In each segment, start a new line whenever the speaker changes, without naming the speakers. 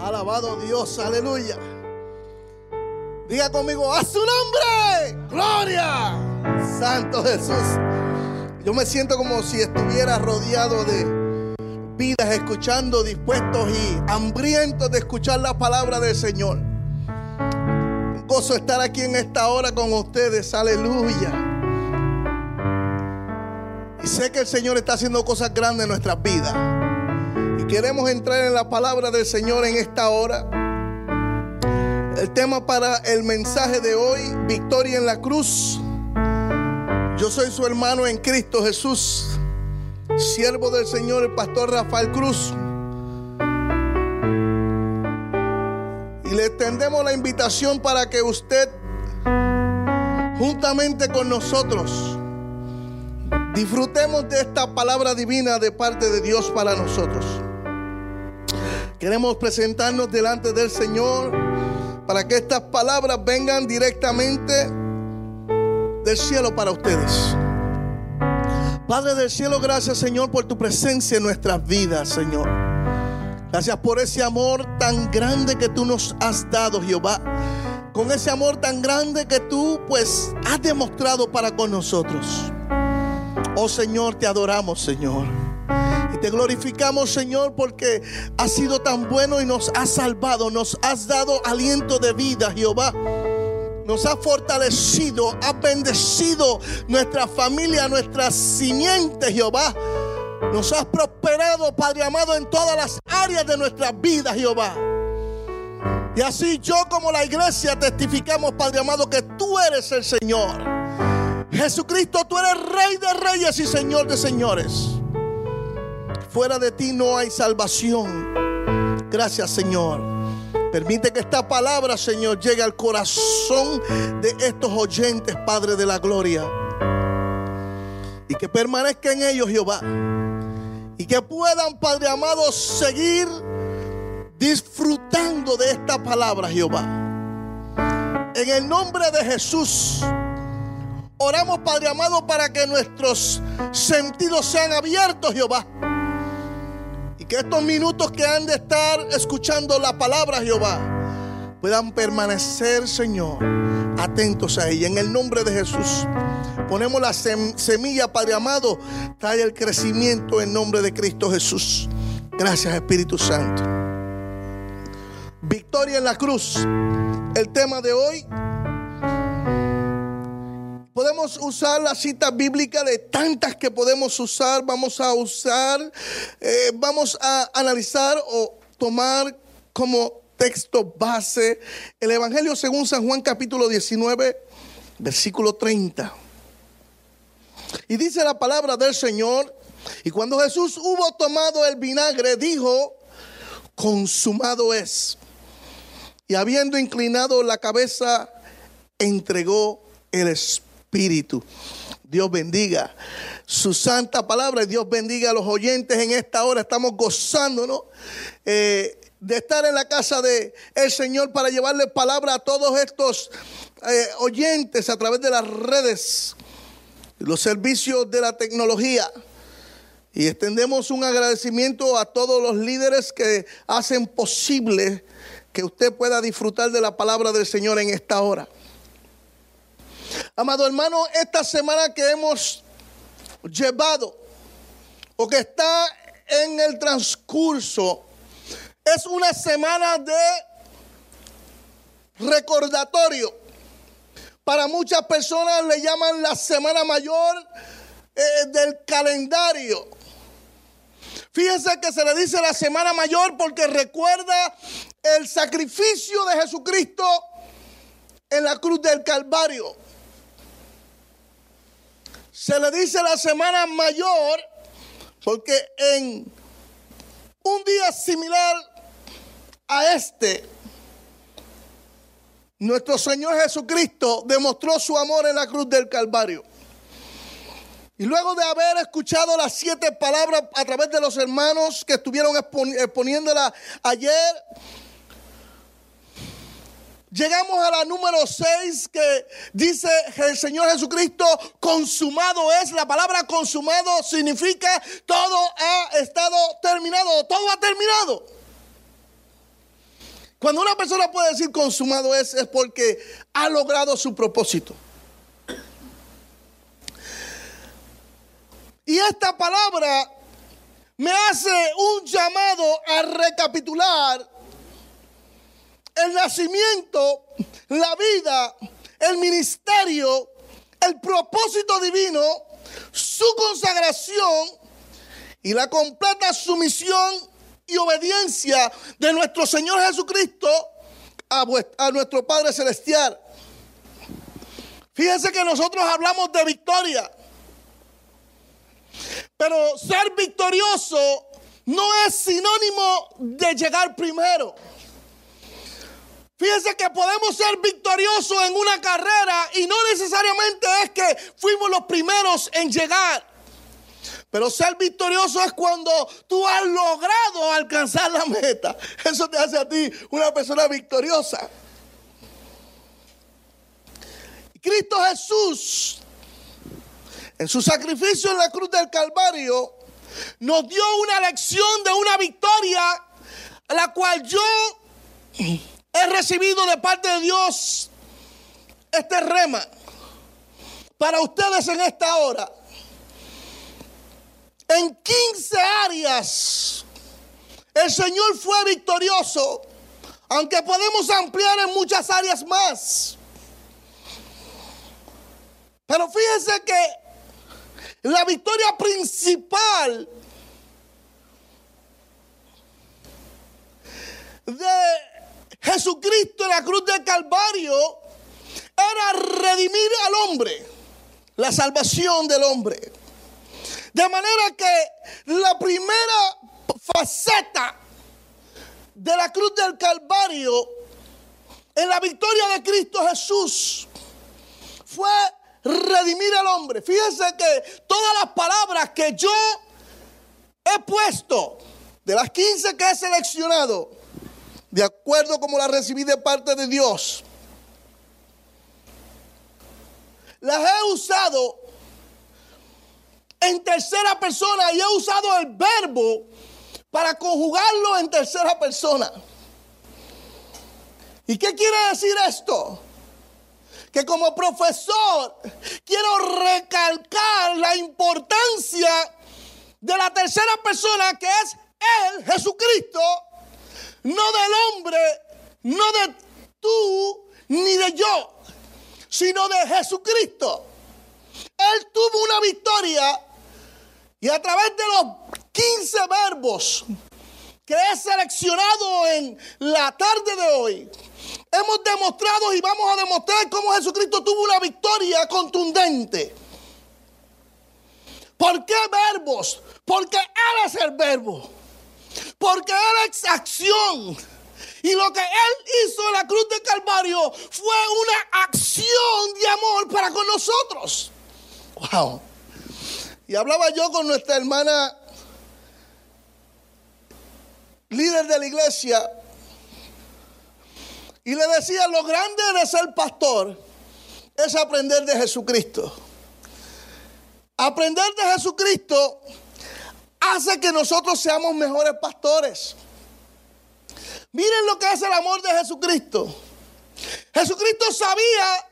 Alabado Dios, aleluya. Diga conmigo, a su nombre, gloria. Santo Jesús. Yo me siento como si estuviera rodeado de vidas escuchando, dispuestos y hambrientos de escuchar la palabra del Señor. Un gozo estar aquí en esta hora con ustedes, aleluya. Y sé que el Señor está haciendo cosas grandes en nuestras vidas. Queremos entrar en la palabra del Señor en esta hora. El tema para el mensaje de hoy, victoria en la cruz. Yo soy su hermano en Cristo Jesús, siervo del Señor, el pastor Rafael Cruz. Y le extendemos la invitación para que usted, juntamente con nosotros, disfrutemos de esta palabra divina de parte de Dios para nosotros. Queremos presentarnos delante del Señor para que estas palabras vengan directamente del cielo para ustedes. Padre del cielo, gracias Señor por tu presencia en nuestras vidas, Señor. Gracias por ese amor tan grande que tú nos has dado, Jehová. Con ese amor tan grande que tú pues has demostrado para con nosotros. Oh Señor, te adoramos, Señor. Y te glorificamos, Señor, porque has sido tan bueno y nos has salvado, nos has dado aliento de vida, Jehová. Nos has fortalecido, has bendecido nuestra familia, nuestra simiente, Jehová. Nos has prosperado, Padre amado, en todas las áreas de nuestra vida, Jehová. Y así yo como la iglesia testificamos, Padre amado, que tú eres el Señor. Jesucristo, tú eres Rey de Reyes y Señor de Señores. Fuera de ti no hay salvación. Gracias, Señor. Permite que esta palabra, Señor, llegue al corazón de estos oyentes, Padre de la Gloria. Y que permanezca en ellos, Jehová. Y que puedan, Padre amado, seguir disfrutando de esta palabra, Jehová. En el nombre de Jesús. Oramos, Padre amado, para que nuestros sentidos sean abiertos, Jehová. Que estos minutos que han de estar escuchando la palabra, Jehová, puedan permanecer, Señor, atentos a ella. En el nombre de Jesús. Ponemos la semilla, Padre amado. Trae el crecimiento en nombre de Cristo Jesús. Gracias, Espíritu Santo. Victoria en la cruz. El tema de hoy Podemos usar la cita bíblica de tantas que podemos usar. Vamos a usar, eh, vamos a analizar o tomar como texto base el Evangelio según San Juan capítulo 19, versículo 30. Y dice la palabra del Señor, y cuando Jesús hubo tomado el vinagre, dijo, consumado es. Y habiendo inclinado la cabeza, entregó el Espíritu Dios bendiga su santa palabra y Dios bendiga a los oyentes en esta hora. Estamos gozándonos eh, de estar en la casa de el Señor para llevarle palabra a todos estos eh, oyentes a través de las redes, los servicios de la tecnología. Y extendemos un agradecimiento a todos los líderes que hacen posible que usted pueda disfrutar de la palabra del Señor en esta hora. Amado hermano, esta semana que hemos llevado o que está en el transcurso es una semana de recordatorio. Para muchas personas le llaman la semana mayor eh, del calendario. Fíjense que se le dice la semana mayor porque recuerda el sacrificio de Jesucristo en la cruz del Calvario. Se le dice la semana mayor porque en un día similar a este, nuestro Señor Jesucristo demostró su amor en la cruz del Calvario. Y luego de haber escuchado las siete palabras a través de los hermanos que estuvieron exponiéndola ayer, Llegamos a la número 6 que dice el Señor Jesucristo, consumado es. La palabra consumado significa todo ha estado terminado, todo ha terminado. Cuando una persona puede decir consumado es, es porque ha logrado su propósito. Y esta palabra me hace un llamado a recapitular el nacimiento, la vida, el ministerio, el propósito divino, su consagración y la completa sumisión y obediencia de nuestro Señor Jesucristo a, nuestro Padre Celestial. Fíjense que nosotros hablamos de victoria. Pero ser victorioso no es sinónimo de llegar primero. Fíjense que podemos ser victoriosos en una carrera y no necesariamente es que fuimos los primeros en llegar. Pero ser victorioso es cuando tú has logrado alcanzar la meta. Eso te hace a ti una persona victoriosa. Cristo Jesús, en su sacrificio en la cruz del Calvario, nos dio una lección de una victoria, la cual yo he recibido de parte de Dios este rema para ustedes en esta hora. En 15 áreas el Señor fue victorioso, aunque podemos ampliar en muchas áreas más. Pero fíjense que la victoria principal de Jesucristo en la cruz del Calvario era redimir al hombre, la salvación del hombre. De manera que la primera faceta de la cruz del Calvario en la victoria de Cristo Jesús fue redimir al hombre. Fíjense que todas las palabras que yo he puesto, de las 15 que he seleccionado, de acuerdo como la recibí de parte de Dios, las he usado en tercera persona y he usado el verbo para conjugarlo en tercera persona. ¿Y qué quiere decir esto? Que como profesor quiero recalcar la importancia de la tercera persona que es Él, Jesucristo, no del hombre, no de tú ni de yo, sino de Jesucristo. Él tuvo una victoria y a través de los 15 verbos que he seleccionado en la tarde de hoy, hemos demostrado y vamos a demostrar cómo Jesucristo tuvo una victoria contundente. ¿Por qué verbos? Porque Él es el verbo. Porque Él es acción. Y lo que Él hizo en la cruz de Calvario fue una acción de amor para con nosotros. Wow. Y hablaba yo con nuestra hermana líder de la iglesia y le decía, lo grande de ser pastor es aprender de Jesucristo. Aprender de Jesucristo hace que nosotros seamos mejores pastores. Miren lo que es el amor de Jesucristo. Jesucristo sabía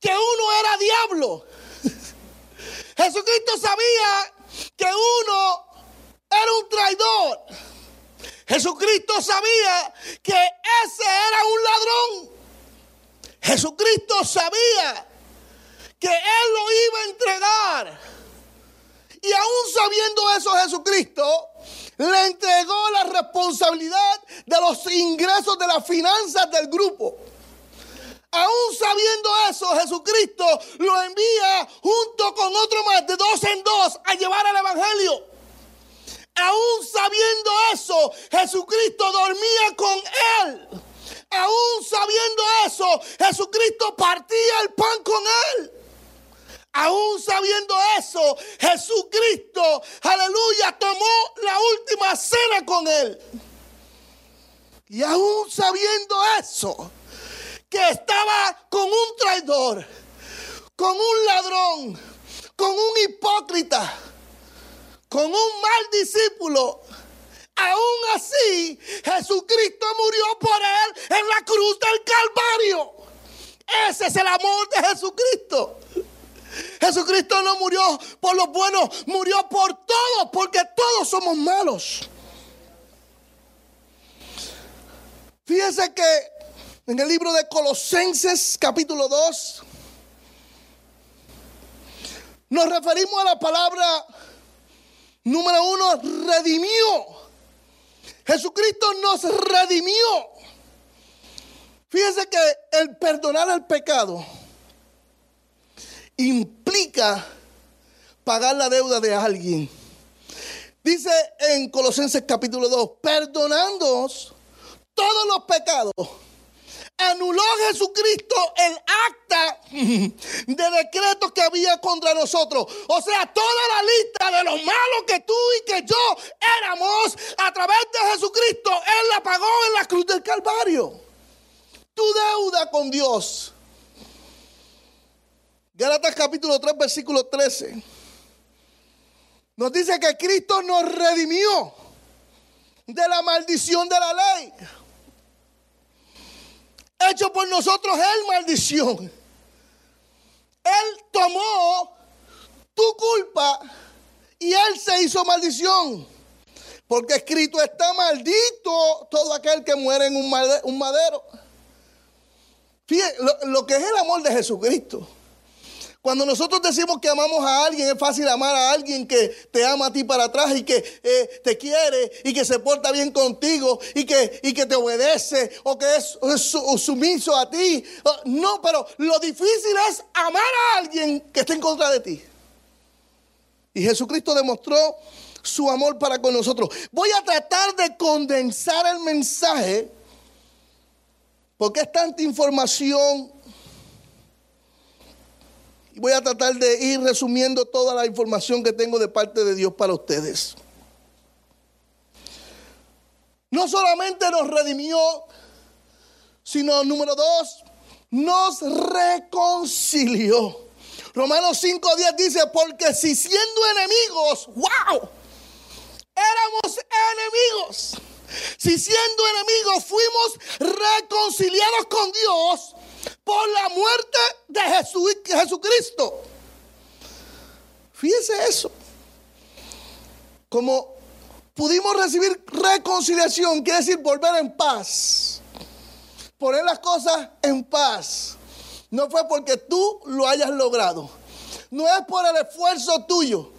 que uno era diablo. Jesucristo sabía que uno era un traidor. Jesucristo sabía que ese era un ladrón. Jesucristo sabía que Él lo iba a entregar. Y aún sabiendo eso Jesucristo, le entregó la responsabilidad de los ingresos de las finanzas del grupo. Aún sabiendo eso, Jesucristo lo envía junto con otro más de dos en dos a llevar el Evangelio. Aún sabiendo eso, Jesucristo dormía con él. Aún sabiendo eso, Jesucristo partía el pan con él. Aún sabiendo eso, Jesucristo, aleluya, tomó la última cena con él. Y aún sabiendo eso, que estaba con un traidor, con un ladrón, con un hipócrita, con un mal discípulo, aún así Jesucristo murió por él en la cruz del Calvario. Ese es el amor de Jesucristo. Jesucristo no murió por los buenos, murió por todos, porque todos somos malos. Fíjense que en el libro de Colosenses capítulo 2 nos referimos a la palabra número uno, redimió. Jesucristo nos redimió. Fíjense que el perdonar el pecado implica pagar la deuda de alguien. Dice en Colosenses capítulo 2, perdonándoos todos los pecados. Anuló Jesucristo el acta de decretos que había contra nosotros. O sea, toda la lista de los malos que tú y que yo éramos a través de Jesucristo, Él la pagó en la cruz del Calvario. Tu deuda con Dios. Gálatas capítulo 3, versículo 13. Nos dice que Cristo nos redimió de la maldición de la ley hecho por nosotros Él maldición. Él tomó tu culpa y Él se hizo maldición. Porque escrito está maldito todo aquel que muere en un madero. Fíjense lo que es el amor de Jesucristo. Cuando nosotros decimos que amamos a alguien, es fácil amar a alguien que te ama a ti para atrás y que eh, te quiere y que se porta bien contigo y que, y que te obedece o que es, sumiso a ti. Oh, no, pero lo difícil es amar a alguien que está en contra de ti. Y Jesucristo demostró su amor para con nosotros. Voy a tratar de condensar el mensaje porque es tanta información y voy a tratar de ir resumiendo toda la información que tengo de parte de Dios para ustedes. No solamente nos redimió, sino número dos, nos reconcilió. Romanos 5.10 dice, porque si siendo enemigos, wow, éramos enemigos. Si siendo enemigos fuimos reconciliados con Dios por la muerte de Jesucristo. Fíjese eso. Como pudimos recibir reconciliación, quiere decir volver en paz. Poner las cosas en paz. No fue porque tú lo hayas logrado. No es por el esfuerzo tuyo.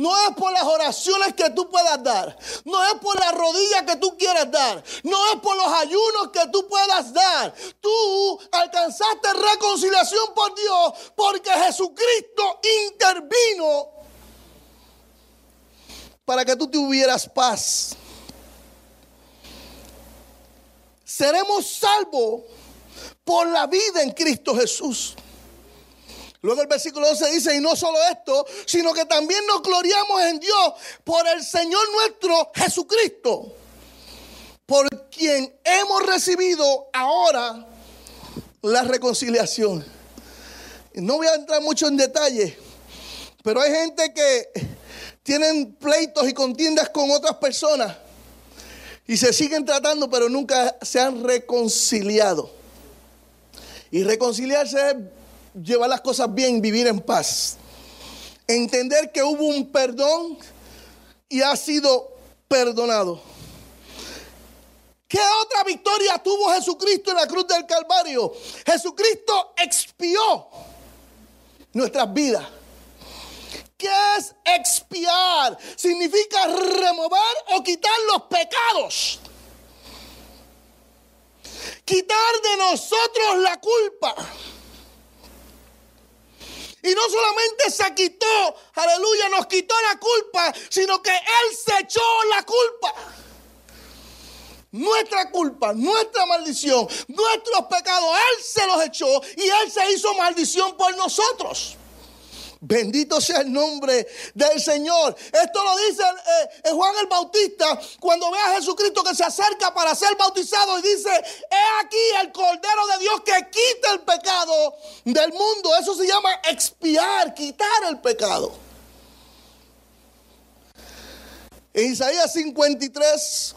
No es por las oraciones que tú puedas dar. No es por las rodillas que tú quieras dar. No es por los ayunos que tú puedas dar. Tú alcanzaste reconciliación por Dios porque Jesucristo intervino para que tú tuvieras paz. Seremos salvos por la vida en Cristo Jesús. Luego el versículo 12 dice, y no solo esto, sino que también nos gloriamos en Dios por el Señor nuestro Jesucristo, por quien hemos recibido ahora la reconciliación. No voy a entrar mucho en detalle, pero hay gente que tienen pleitos y contiendas con otras personas y se siguen tratando, pero nunca se han reconciliado. Y reconciliarse es llevar las cosas bien, vivir en paz. Entender que hubo un perdón y ha sido perdonado. ¿Qué otra victoria tuvo Jesucristo en la cruz del Calvario? Jesucristo expió nuestras vidas. ¿Qué es expiar? Significa remover o quitar los pecados. Quitar de nosotros la culpa. Y no solamente se quitó, aleluya, nos quitó la culpa, sino que Él se echó la culpa. Nuestra culpa, nuestra maldición, nuestros pecados, Él se los echó y Él se hizo maldición por nosotros. Bendito sea el nombre del Señor. Esto lo dice eh, Juan el Bautista cuando ve a Jesucristo que se acerca para ser bautizado y dice, he aquí el Cordero de Dios que quita el pecado del mundo. Eso se llama expiar, quitar el pecado. En Isaías 53,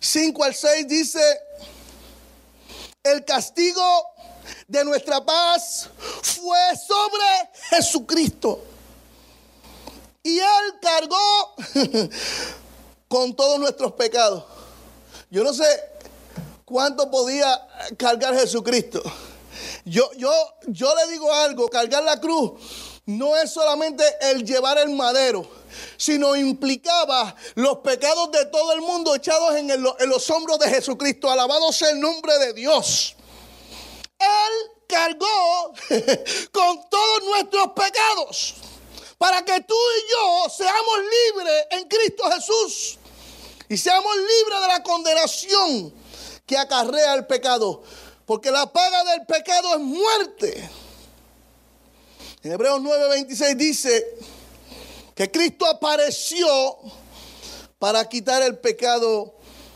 5 al 6 dice, el castigo de nuestra paz fue sobre Jesucristo. Y Él cargó con todos nuestros pecados. Yo no sé cuánto podía cargar Jesucristo. Yo, yo, yo le digo algo, cargar la cruz no es solamente el llevar el madero, sino implicaba los pecados de todo el mundo echados en, en los hombros de Jesucristo. Alabado sea el nombre de Dios. Él cargó con todos nuestros pecados para que tú y yo seamos libres en Cristo Jesús y seamos libres de la condenación que acarrea el pecado. Porque la paga del pecado es muerte. En Hebreos 9:26 dice que Cristo apareció para quitar el pecado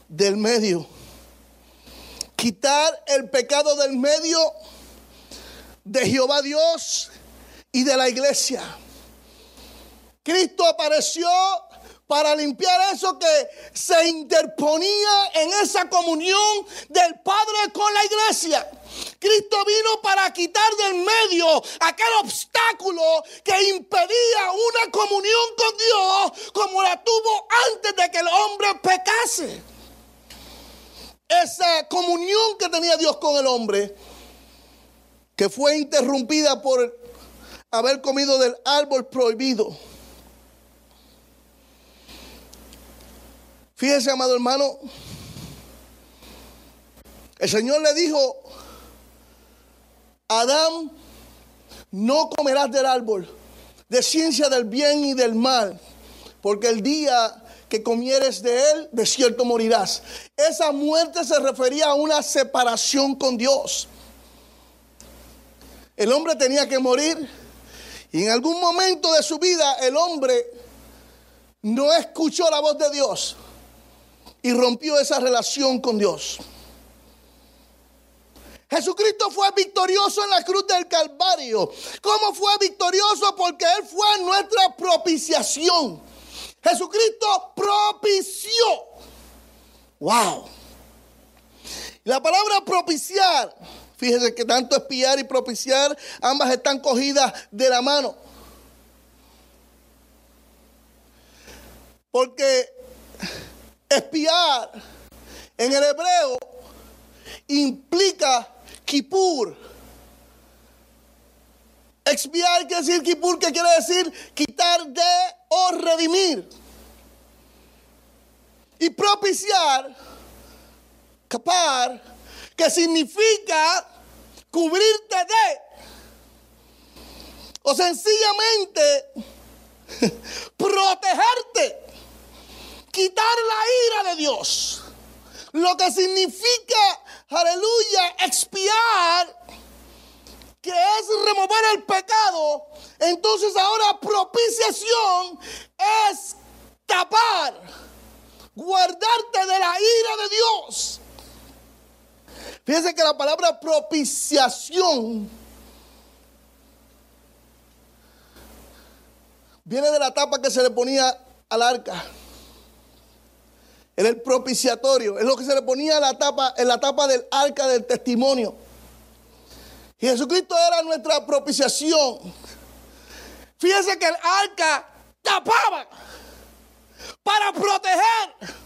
del medio. Quitar el pecado del medio de Jehová Dios y de la iglesia. Cristo apareció para limpiar eso que se interponía en esa comunión del Padre con la iglesia. Cristo vino para quitar del medio aquel obstáculo que impedía una comunión con Dios como la tuvo antes de que el hombre pecase. Esa comunión que tenía Dios con el hombre, que fue interrumpida por haber comido del árbol prohibido. Fíjese, amado hermano, el Señor le dijo, Adán, no comerás del árbol de ciencia del bien y del mal, porque el día que comieres de él, de cierto morirás. Esa muerte se refería a una separación con Dios. El hombre tenía que morir y en algún momento de su vida el hombre no escuchó la voz de Dios y rompió esa relación con Dios. Jesucristo fue victorioso en la cruz del Calvario. ¿Cómo fue victorioso? Porque Él fue nuestra propiciación. Jesucristo propició. Wow. La palabra propiciar, fíjese que tanto espiar y propiciar, ambas están cogidas de la mano. Porque Espiar en el hebreo implica kipur. Expiar quiere decir kipur, que quiere decir quitar de o redimir. Y propiciar, capar, que significa cubrirte de. O sencillamente protegerte quitar la ira de Dios. Lo que significa, aleluya, expiar, que es remover el pecado. Entonces ahora propiciación es tapar, guardarte de la ira de Dios. Fíjense que la palabra propiciación viene de la tapa que se le ponía al arca. Era el propiciatorio. Es lo que se le ponía la tapa, en la tapa del arca del testimonio. Jesucristo era nuestra propiciación. Fíjense que el arca tapaba para proteger.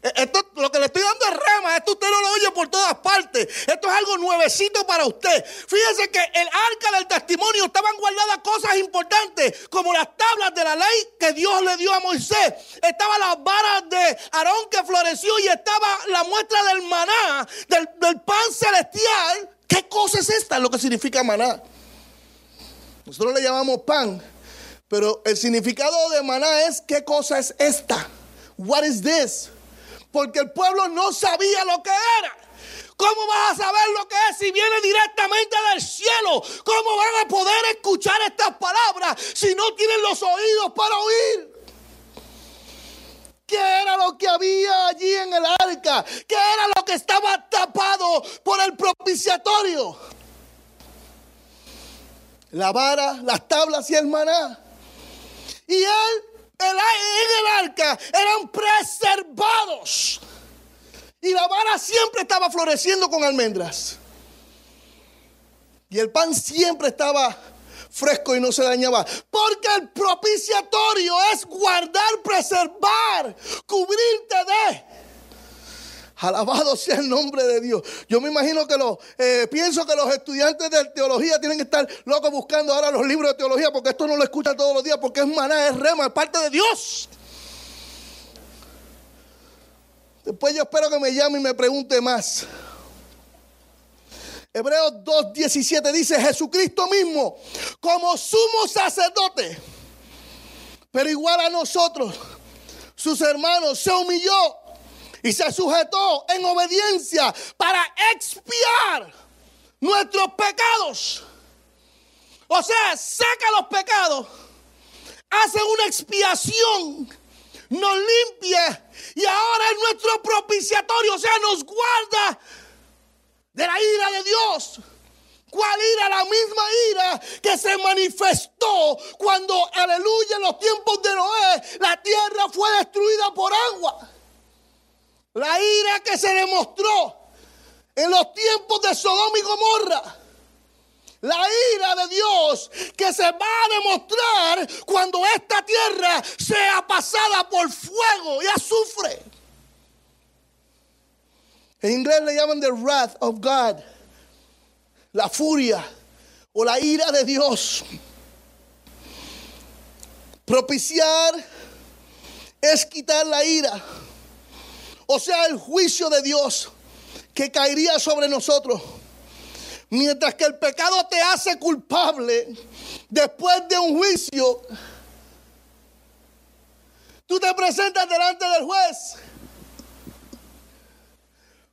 Eh, esto, lo que le estoy dando es rema, esto usted no lo oye por todas partes. Esto es algo nuevecito para usted. Fíjese que el arca del testimonio estaban guardadas cosas importantes, como las tablas de la ley que Dios le dio a Moisés. Estaban las varas de Aarón que floreció y estaba la muestra del maná, del pan celestial. ¿Qué cosa es esta? Lo que significa maná. Nosotros le llamamos pan, pero el significado de maná es ¿qué cosa es esta? What is this? porque el pueblo no sabía lo que era. ¿Cómo vas a saber lo que es si viene directamente del cielo? ¿Cómo van a poder escuchar estas palabras si no tienen los oídos para oír? ¿Qué era lo que había allí en el arca? ¿Qué era lo que estaba tapado por el propiciatorio? La vara, las tablas y el maná. Y él en el arca eran preservados. Y la vara siempre estaba floreciendo con almendras. Y el pan siempre estaba fresco y no se dañaba. Porque el propiciatorio es guardar, preservar, cubrirte de. Alabado sea el nombre de Dios. Yo me imagino que los, eh, pienso que los estudiantes de teología tienen que estar locos buscando ahora los libros de teología porque esto no lo escuchan todos los días porque es maná, es rema, es parte de Dios. Después yo espero que me llame y me pregunte más. Hebreos 2.17 dice Jesucristo mismo como sumo sacerdote, pero igual a nosotros, sus hermanos, se humilló y se sujetó en obediencia para expiar nuestros pecados. O sea, saca los pecados, hace una expiación, nos limpia y ahora es nuestro propiciatorio, o sea, nos guarda de la ira de Dios. ¿Cuál ira? La misma ira que se manifestó cuando, aleluya, en los tiempos de Noé, la tierra fue destruida por agua. La ira que se demostró en los tiempos de Sodoma y Gomorra. La ira de Dios que se va a demostrar cuando esta tierra sea pasada por fuego y azufre. En inglés le llaman the wrath of God. La furia o la ira de Dios. Propiciar es quitar la ira. O sea, el juicio de Dios que caería sobre nosotros. Mientras que el pecado te hace culpable después de un juicio, tú te presentas delante del juez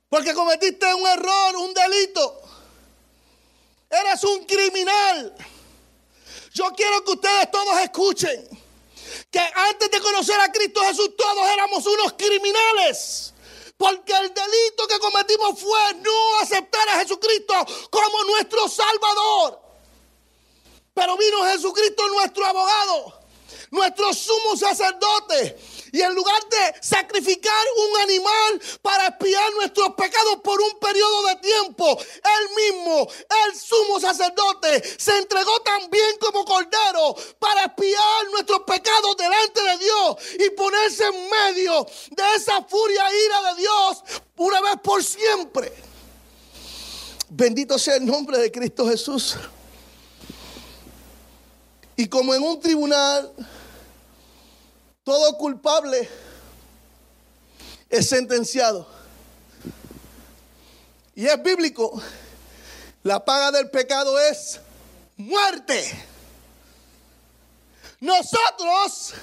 porque cometiste un error, un delito. Eres un criminal. Yo quiero que ustedes todos escuchen que antes de conocer a Cristo Jesús todos éramos unos criminales. Porque el delito que cometimos fue no aceptar a Jesucristo como nuestro Salvador. Pero vino Jesucristo nuestro abogado, nuestro sumo sacerdote y en lugar de sacrificar un animal para espiar nuestros pecados por un periodo de tiempo, él mismo, el sumo sacerdote, se entregó también como cordero para espiar nuestros pecados delante de Dios y ponerse en medio de esa furia e ira de Dios una vez por siempre. Bendito sea el nombre de Cristo Jesús. Y como en un tribunal todo culpable es sentenciado. Y es bíblico. La paga del pecado es muerte. Nosotros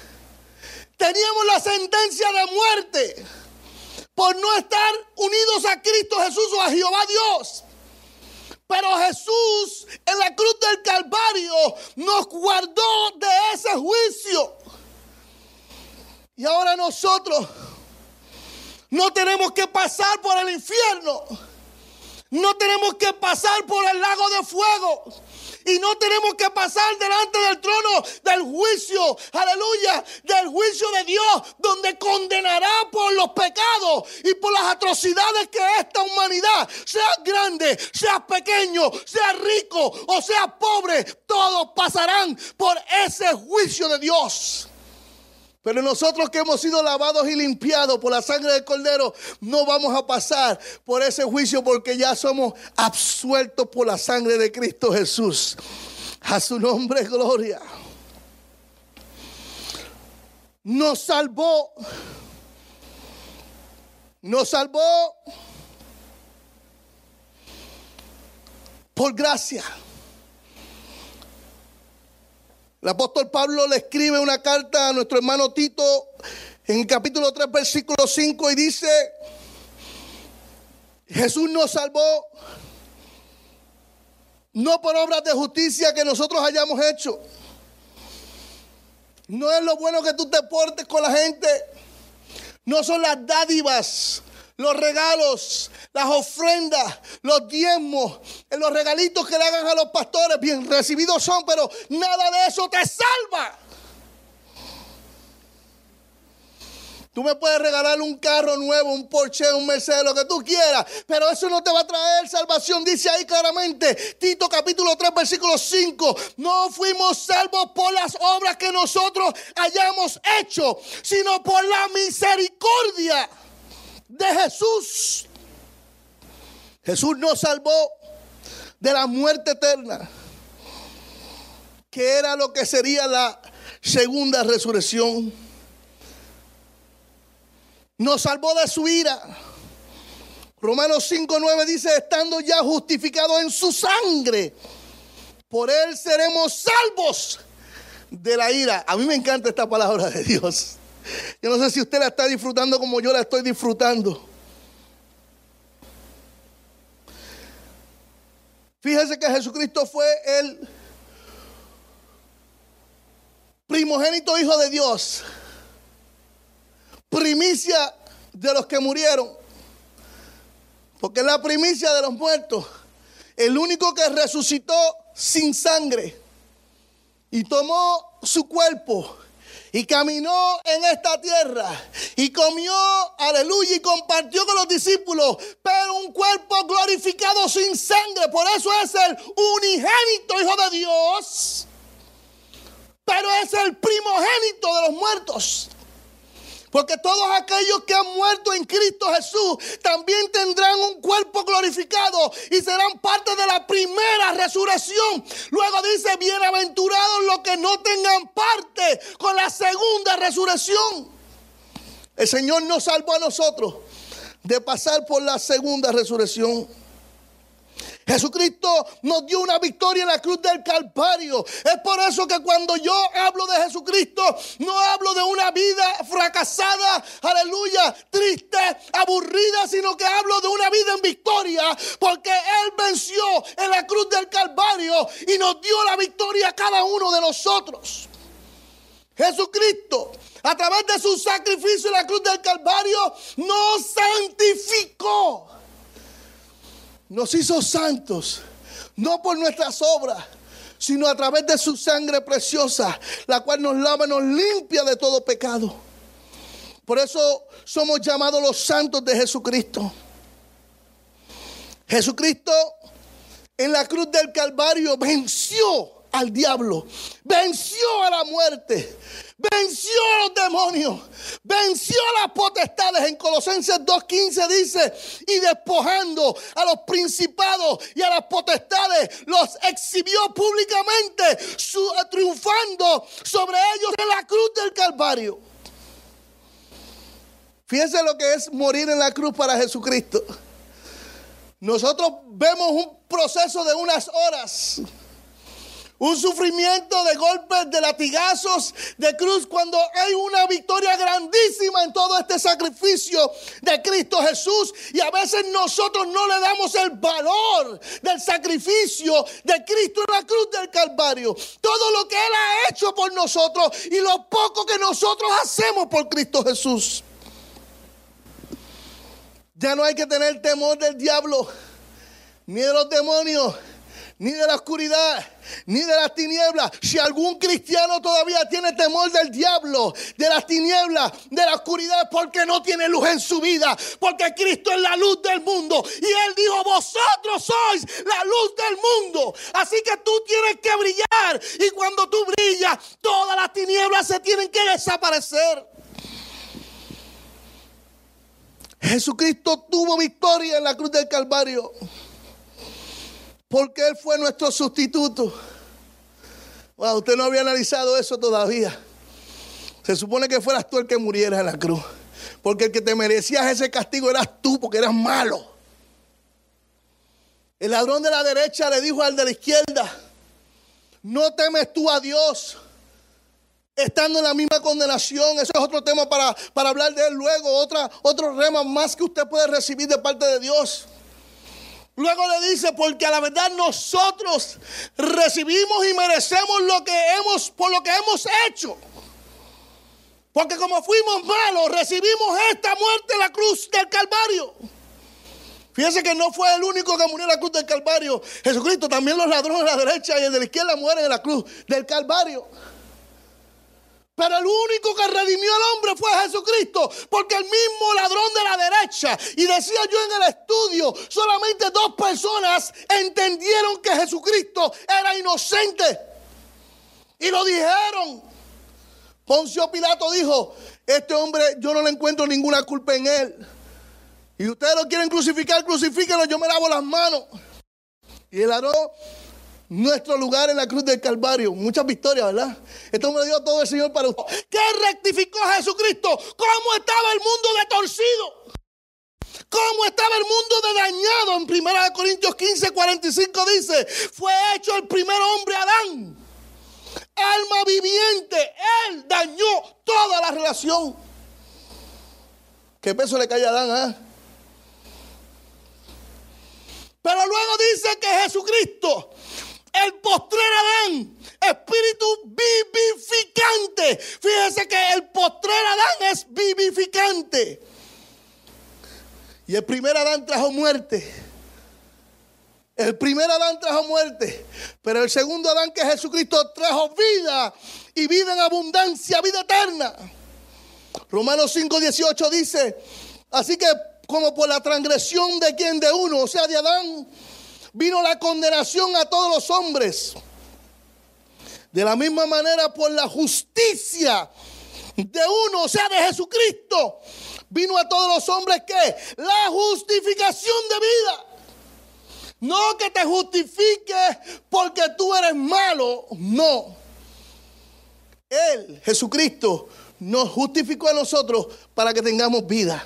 teníamos la sentencia de muerte por no estar unidos a Cristo Jesús o a Jehová Dios. Pero Jesús en la cruz del Calvario nos guardó de ese juicio. Y ahora nosotros no tenemos que pasar por el infierno. No tenemos que pasar por el lago de fuego. Y no tenemos que pasar delante del trono del juicio, aleluya, del juicio de Dios, donde condenará por los pecados y por las atrocidades que esta humanidad, sea grande, sea pequeño, sea rico o sea pobre, todos pasarán por ese juicio de Dios. Pero nosotros que hemos sido lavados y limpiados por la sangre del cordero, no vamos a pasar por ese juicio porque ya somos absueltos por la sangre de Cristo Jesús. A su nombre, gloria. Nos salvó. Nos salvó por gracia. El apóstol Pablo le escribe una carta a nuestro hermano Tito en el capítulo 3, versículo 5 y dice, Jesús nos salvó no por obras de justicia que nosotros hayamos hecho. No es lo bueno que tú te portes con la gente. No son las dádivas los regalos, las ofrendas, los diezmos, los regalitos que le hagan a los pastores, bien recibidos son, pero nada de eso te salva. Tú me puedes regalar un carro nuevo, un Porsche, un Mercedes, lo que tú quieras, pero eso no te va a traer salvación. Dice ahí claramente, Tito capítulo 3, versículo 5, no fuimos salvos por las obras que nosotros hayamos hecho, sino por la misericordia de Jesús. Jesús nos salvó de la muerte eterna, que era lo que sería la segunda resurrección nos salvó de su ira. Romanos 5.9 dice, estando ya justificados en su sangre, por él seremos salvos de la ira. A mí me encanta esta palabra de Dios. Yo no sé si usted la está disfrutando como yo la estoy disfrutando. Fíjese que Jesucristo fue el primogénito hijo de Dios primicia de los que murieron. Porque es la primicia de los muertos. El único que resucitó sin sangre. Y tomó su cuerpo y caminó en esta tierra y comió, aleluya, y compartió con los discípulos, pero un cuerpo glorificado sin sangre. Por eso es el unigénito Hijo de Dios, pero es el primogénito de los muertos. Porque todos aquellos que han muerto en Cristo Jesús también tendrán un y serán parte de la primera resurrección. Luego dice, bienaventurados los que no tengan parte con la segunda resurrección. El Señor nos salvó a nosotros de pasar por la segunda resurrección. Jesucristo nos dio una victoria en la cruz del Calvario. Es por eso que cuando yo hablo de Jesucristo, no hablo de una vida fracasada, aleluya, triste, aburrida, sino que hablo de una vida en victoria, porque Él venció en la cruz del Calvario y nos dio la victoria a cada uno de nosotros. Jesucristo, a través de su sacrificio en la cruz del Calvario, nos santificó nos hizo santos, no por nuestras obras, sino a través de su sangre preciosa, la cual nos lava, nos limpia de todo pecado. Por eso somos llamados los santos de Jesucristo. Jesucristo en la cruz del Calvario venció al diablo, venció a la muerte, venció a los demonios, venció a las potestades. En Colosenses 2.15 dice, y despojando a los principados y a las potestades, los exhibió públicamente, triunfando sobre ellos en la cruz del Calvario. Fíjense lo que es morir en la cruz para Jesucristo. Nosotros vemos un proceso de unas horas un sufrimiento de golpes, de latigazos, de cruz, cuando hay una victoria grandísima en todo este sacrificio de Cristo Jesús. Y a veces nosotros no le damos el valor del sacrificio de Cristo en la cruz del Calvario. Todo lo que Él ha hecho por nosotros y lo poco que nosotros hacemos por Cristo Jesús. Ya no hay que tener temor del diablo, ni de los demonios ni de la oscuridad, ni de las tinieblas. Si algún cristiano todavía tiene temor del diablo, de las tinieblas, de la oscuridad, porque no tiene luz en su vida, porque Cristo es la luz del mundo. Y Él dijo, vosotros sois la luz del mundo. Así que tú tienes que brillar. Y cuando tú brillas, todas las tinieblas se tienen que desaparecer. Jesucristo tuvo victoria en la cruz del Calvario. Porque Él fue nuestro sustituto. usted no había analizado eso todavía. Se supone que fueras tú el que muriera en la cruz. Porque el que te merecías ese castigo eras tú, porque eras malo. El ladrón de la derecha le dijo al de la izquierda, no temes tú a Dios, estando en la misma condenación. Eso es otro tema para, para hablar de él luego, otro rema más que usted puede recibir de parte de Dios. Luego le dice, porque a la verdad nosotros recibimos y merecemos lo que hemos, por lo que hemos hecho. Porque como fuimos malos, recibimos esta muerte en la cruz del Calvario. Fíjense que no fue el único que murió en la cruz del Calvario. Jesucristo, también los ladrones de la derecha y el de la izquierda mueren en la cruz del Calvario. Pero el único que redimió al hombre fue Jesucristo, porque el mismo ladrón de la derecha, y decía yo en el estudio, solamente dos personas entendieron que Jesucristo era inocente. Y lo dijeron. Poncio Pilato dijo, este hombre yo no le encuentro ninguna culpa en él. Y ustedes lo quieren crucificar, crucifíquenlo, yo me lavo las manos. Y él haró nuestro lugar en la cruz del Calvario. Muchas victorias, ¿verdad? Esto me lo dio todo el Señor para usted. ¿Qué rectificó Jesucristo? ¿Cómo estaba el mundo de torcido? ¿Cómo estaba el mundo de dañado? En 1 Corintios 15, 45 dice, fue hecho el primer hombre Adán. Alma viviente. Él dañó toda la relación. ¿Qué peso le cae a Adán? Ah? Pero luego dice que Jesucristo el postrer Adán, espíritu vivificante. Fíjese que el postrer Adán es vivificante. Y el primer Adán trajo muerte. El primer Adán trajo muerte, pero el segundo Adán que es Jesucristo trajo vida y vida en abundancia, vida eterna. Romanos 5, 18 dice, así que como por la transgresión de quien de uno, o sea, de Adán, vino la condenación a todos los hombres. De la misma manera, por la justicia de uno, o sea, de Jesucristo, vino a todos los hombres que la justificación de vida. No que te justifique porque tú eres malo, no. Él, Jesucristo, nos justificó a nosotros para que tengamos vida.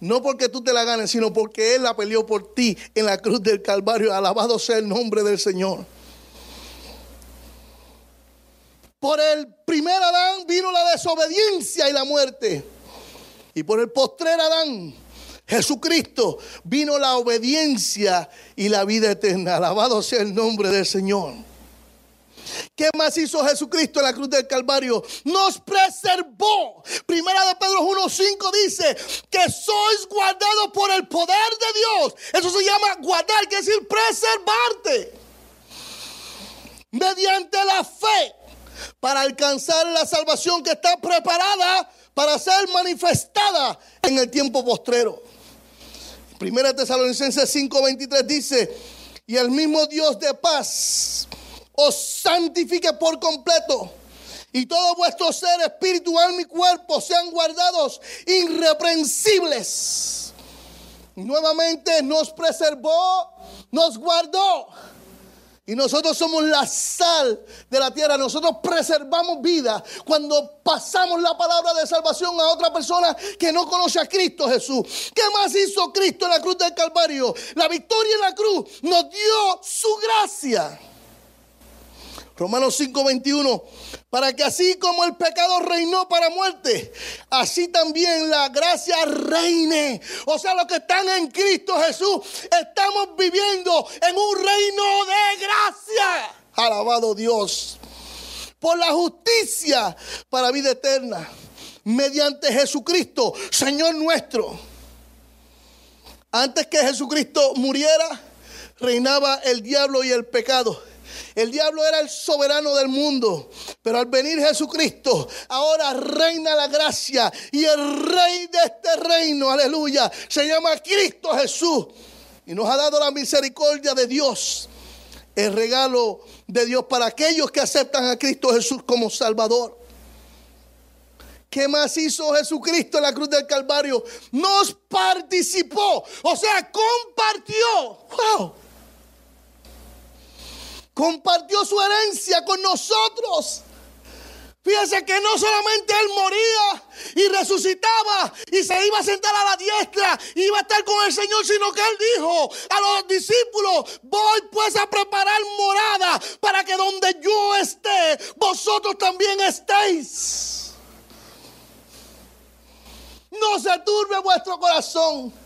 No porque tú te la ganes, sino porque Él la peleó por ti en la cruz del Calvario. Alabado sea el nombre del Señor. Por el primer Adán vino la desobediencia y la muerte. Y por el postrer Adán, Jesucristo, vino la obediencia y la vida eterna. Alabado sea el nombre del Señor. ¿Qué más hizo Jesucristo en la cruz del Calvario? Nos preservó. Primera de Pedro 1.5 dice que sois guardados por el poder de Dios. Eso se llama guardar, quiere decir preservarte. Mediante la fe para alcanzar la salvación que está preparada para ser manifestada en el tiempo postrero. Primera Tesalonicenses 5:23 dice, y el mismo Dios de paz os santifique por completo. Y todo vuestro ser, espíritu, alma y cuerpo sean guardados irreprensibles. nuevamente nos preservó, nos guardó. Y nosotros somos la sal de la tierra. Nosotros preservamos vida cuando pasamos la palabra de salvación a otra persona que no conoce a Cristo Jesús. ¿Qué más hizo Cristo en la cruz del Calvario? La victoria en la cruz nos dio su gracia. Romanos 5:21, para que así como el pecado reinó para muerte, así también la gracia reine. O sea, los que están en Cristo Jesús, estamos viviendo en un reino de gracia. Alabado Dios. Por la justicia para vida eterna, mediante Jesucristo, Señor nuestro. Antes que Jesucristo muriera, reinaba el diablo y el pecado. El diablo era el soberano del mundo, pero al venir Jesucristo, ahora reina la gracia y el rey de este reino, aleluya, se llama Cristo Jesús y nos ha dado la misericordia de Dios, el regalo de Dios para aquellos que aceptan a Cristo Jesús como Salvador. ¿Qué más hizo Jesucristo en la cruz del Calvario? Nos participó, o sea, compartió. ¡Wow! Compartió su herencia con nosotros. Fíjense que no solamente Él moría y resucitaba y se iba a sentar a la diestra, iba a estar con el Señor, sino que Él dijo a los discípulos, voy pues a preparar morada para que donde yo esté, vosotros también estéis. No se turbe vuestro corazón.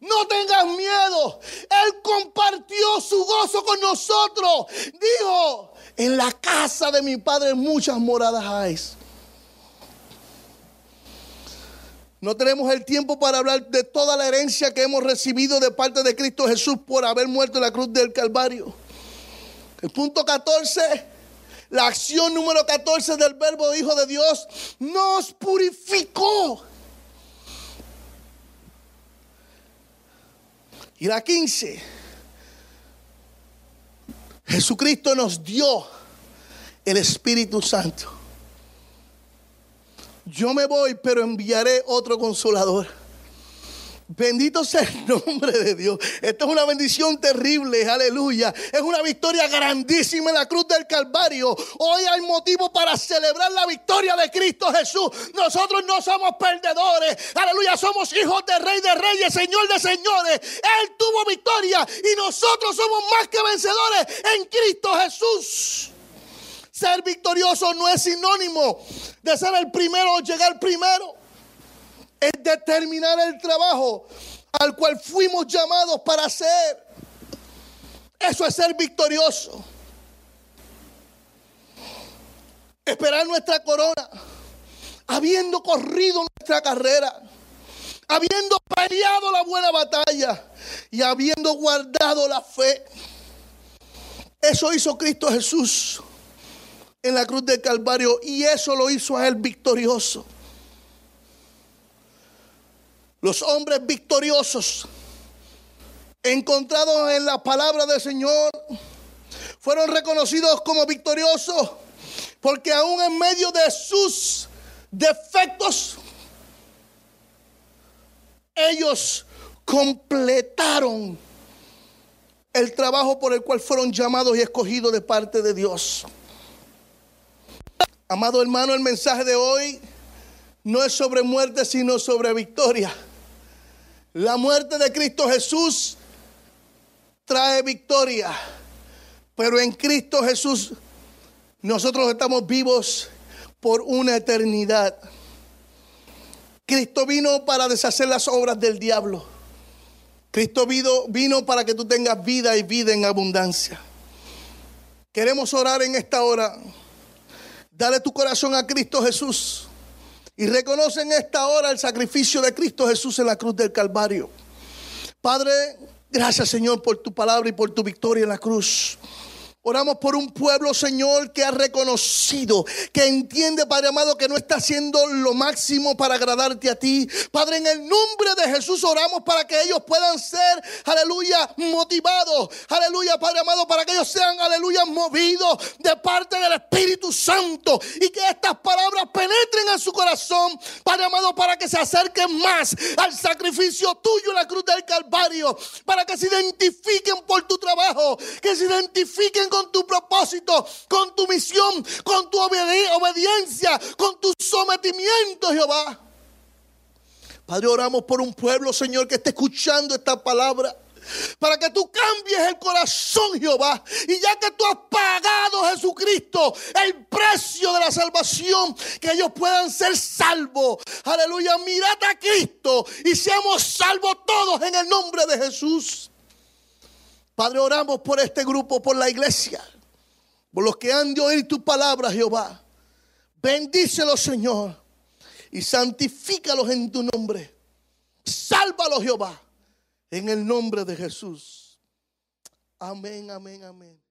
No tengas miedo. Él compartió su gozo con nosotros. Dijo, en la casa de mi padre muchas moradas hay. No tenemos el tiempo para hablar de toda la herencia que hemos recibido de parte de Cristo Jesús por haber muerto en la cruz del Calvario. El punto 14 La acción número 14 del verbo Hijo de Dios nos purificó. Y la 15, Jesucristo nos dio el Espíritu Santo. Yo me voy, pero enviaré otro consolador Bendito sea el nombre de Dios. Esto es una bendición terrible, aleluya. Es una victoria grandísima en la cruz del Calvario. Hoy hay motivo para celebrar la victoria de Cristo Jesús. Nosotros no somos perdedores, aleluya. Somos hijos de Rey de Reyes, Señor de Señores. Él tuvo victoria y nosotros somos más que vencedores en Cristo Jesús. Ser victorioso no es sinónimo de ser el primero o llegar primero es determinar el trabajo al cual fuimos llamados para hacer. Eso es ser victorioso. Esperar nuestra corona, habiendo corrido nuestra carrera, habiendo peleado la buena batalla y habiendo guardado la fe. Eso hizo Cristo Jesús en la cruz del Calvario y eso lo hizo a él victorioso. Los hombres victoriosos encontrados en la palabra del Señor fueron reconocidos como victoriosos porque aún en medio de sus defectos, ellos completaron el trabajo por el cual fueron llamados y escogidos de parte de Dios. Amado hermano, el mensaje de hoy no es sobre muerte, sino sobre victoria. La muerte de Cristo Jesús trae victoria, pero en Cristo Jesús nosotros estamos vivos por una eternidad. Cristo vino para deshacer las obras del diablo. Cristo vino, para que tú tengas vida y vida en abundancia. Queremos orar en esta hora. Dale tu corazón a Cristo Jesús. Y reconoce en esta hora el sacrificio de Cristo Jesús en la cruz del Calvario. Padre, gracias Señor por tu palabra y por tu victoria en la cruz. Oramos por un pueblo, Señor, que ha reconocido, que entiende, Padre amado, que no está haciendo lo máximo para agradarte a ti. Padre, en el nombre de Jesús oramos para que ellos puedan ser, aleluya, motivados. Aleluya, Padre amado, para que ellos sean, aleluya, movidos de parte del Espíritu Santo. Y que estas palabras penetren en su corazón, Padre amado, para que se acerquen más al sacrificio tuyo en la cruz del Calvario. Para que se identifiquen por tu trabajo, que se identifiquen con tu propósito, con tu misión, con tu obediencia, con tu sometimiento, Jehová. Padre, oramos por un pueblo, Señor, que esté escuchando esta palabra. Para que tú cambies el corazón, Jehová. Y ya que tú has pagado, Jesucristo, el precio de la salvación, que ellos puedan ser salvos. Aleluya. Mirad a Cristo y seamos salvos todos en el nombre de Jesús. Padre, oramos por este grupo, por la iglesia, por los que han de oír tu palabra, Jehová. Bendícelos, Señor, y santifícalos en tu nombre. Sálvalos, Jehová, en el nombre de Jesús. Amén, amén, amén.